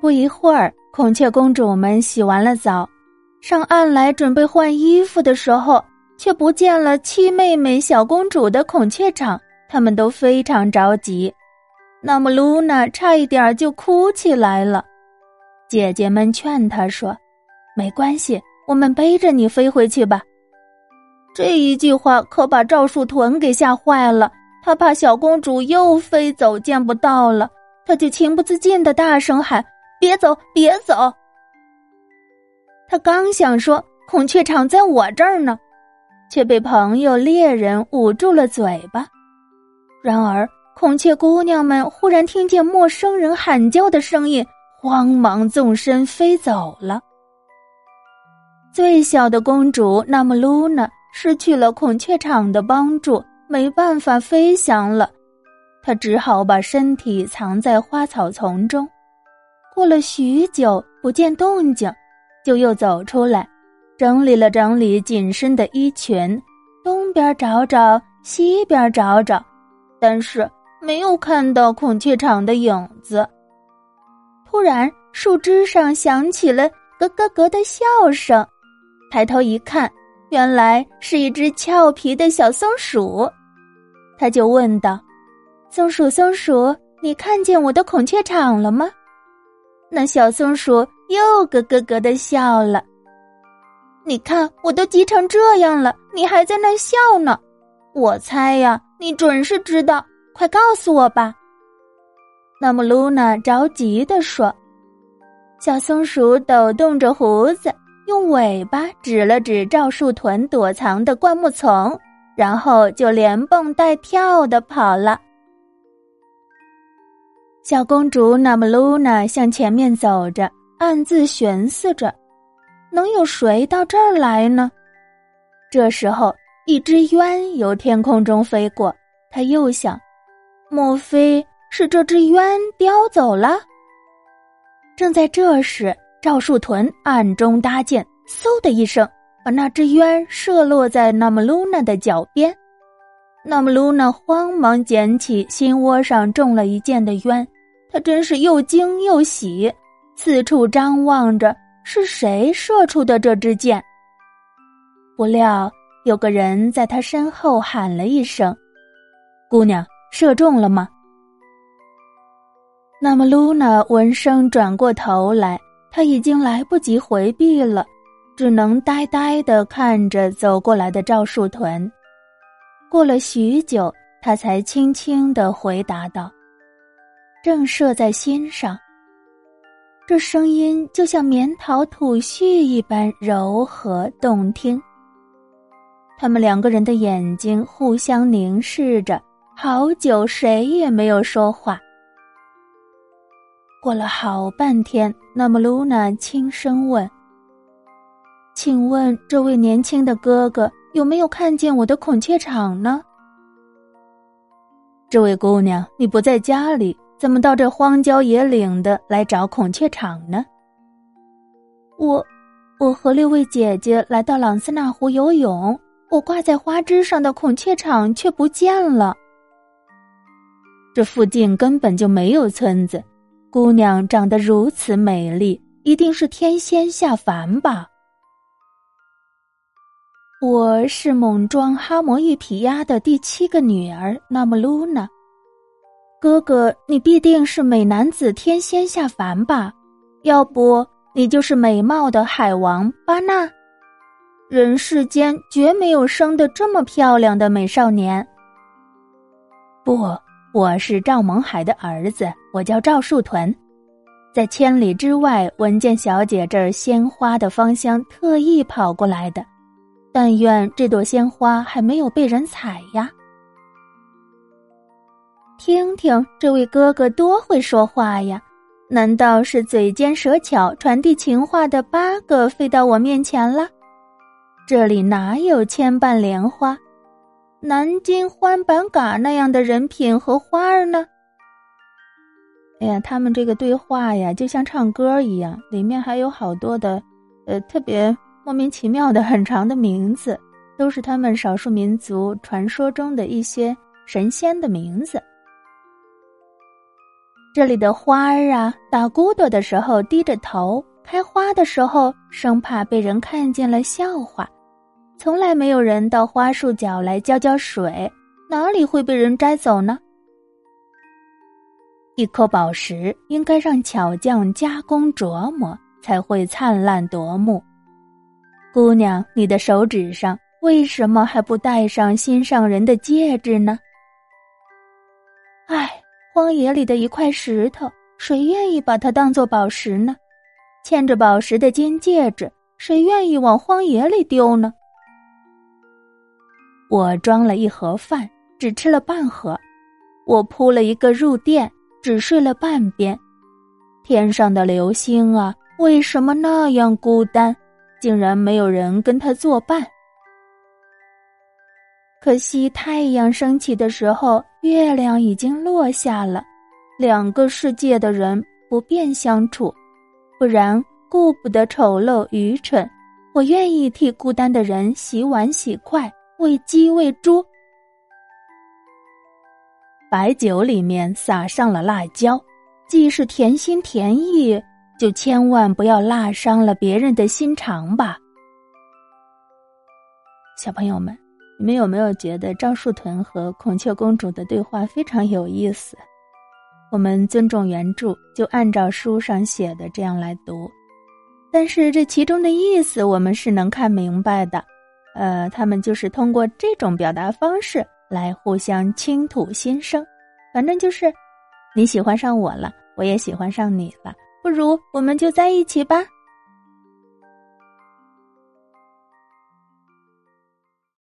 不一会儿，孔雀公主们洗完了澡，上岸来准备换衣服的时候，却不见了七妹妹小公主的孔雀场，他们都非常着急。那么露娜差一点就哭起来了。姐姐们劝她说：“没关系，我们背着你飞回去吧。”这一句话可把赵树屯给吓坏了，他怕小公主又飞走见不到了，他就情不自禁的大声喊。别走，别走！他刚想说“孔雀场在我这儿呢”，却被朋友猎人捂住了嘴巴。然而，孔雀姑娘们忽然听见陌生人喊叫的声音，慌忙纵身飞走了。最小的公主那么露娜失去了孔雀场的帮助，没办法飞翔了，她只好把身体藏在花草丛中。过了许久不见动静，就又走出来，整理了整理紧身的衣裙，东边找找，西边找找，但是没有看到孔雀场的影子。突然，树枝上响起了咯咯咯的笑声，抬头一看，原来是一只俏皮的小松鼠。他就问道：“松鼠，松鼠，你看见我的孔雀场了吗？”那小松鼠又咯咯咯的笑了。你看，我都急成这样了，你还在那笑呢？我猜呀，你准是知道，快告诉我吧。那么，露娜着急的说：“小松鼠抖动着胡子，用尾巴指了指赵树屯躲藏的灌木丛，然后就连蹦带跳的跑了。”小公主那么露娜向前面走着，暗自寻思着：“能有谁到这儿来呢？”这时候，一只鸢由天空中飞过，她又想：“莫非是这只鸢叼走了？”正在这时，赵树屯暗中搭箭，嗖的一声，把那只鸢射落在那么露娜的脚边。那么露娜慌忙捡起心窝上中了一箭的鸢。他真是又惊又喜，四处张望着是谁射出的这支箭。不料有个人在他身后喊了一声：“姑娘，射中了吗？”那么露娜闻声转过头来，她已经来不及回避了，只能呆呆的看着走过来的赵树屯。过了许久，他才轻轻的回答道。正射在心上，这声音就像绵桃吐絮一般柔和动听。他们两个人的眼睛互相凝视着，好久谁也没有说话。过了好半天，那么露娜轻声问：“请问这位年轻的哥哥有没有看见我的孔雀场呢？”这位姑娘，你不在家里。怎么到这荒郊野岭的来找孔雀场呢？我，我和六位姐姐来到朗斯纳湖游泳，我挂在花枝上的孔雀场却不见了。这附近根本就没有村子，姑娘长得如此美丽，一定是天仙下凡吧？我是猛装哈摩玉皮鸭的第七个女儿，那么露娜。哥哥，你必定是美男子天仙下凡吧？要不你就是美貌的海王巴纳？人世间绝没有生的这么漂亮的美少年。不，我是赵蒙海的儿子，我叫赵树屯，在千里之外闻见小姐这儿鲜花的芳香，特意跑过来的。但愿这朵鲜花还没有被人采呀。听听这位哥哥多会说话呀！难道是嘴尖舌巧、传递情话的八个飞到我面前了？这里哪有千瓣莲花、南京欢板嘎那样的人品和花儿呢？哎呀，他们这个对话呀，就像唱歌一样，里面还有好多的，呃，特别莫名其妙的很长的名字，都是他们少数民族传说中的一些神仙的名字。这里的花儿啊，打骨朵的时候低着头，开花的时候生怕被人看见了笑话，从来没有人到花树脚来浇浇水，哪里会被人摘走呢？一颗宝石应该让巧匠加工琢磨，才会灿烂夺目。姑娘，你的手指上为什么还不戴上心上人的戒指呢？唉。荒野里的一块石头，谁愿意把它当做宝石呢？嵌着宝石的金戒指，谁愿意往荒野里丢呢？我装了一盒饭，只吃了半盒；我铺了一个褥垫，只睡了半边。天上的流星啊，为什么那样孤单？竟然没有人跟他作伴。可惜太阳升起的时候，月亮已经落下了。两个世界的人不便相处，不然顾不得丑陋愚蠢。我愿意替孤单的人洗碗洗筷，喂鸡喂猪。白酒里面撒上了辣椒，既是甜心甜意，就千万不要辣伤了别人的心肠吧，小朋友们。你们有没有觉得赵树屯和孔雀公主的对话非常有意思？我们尊重原著，就按照书上写的这样来读。但是这其中的意思我们是能看明白的。呃，他们就是通过这种表达方式来互相倾吐心声。反正就是你喜欢上我了，我也喜欢上你了，不如我们就在一起吧。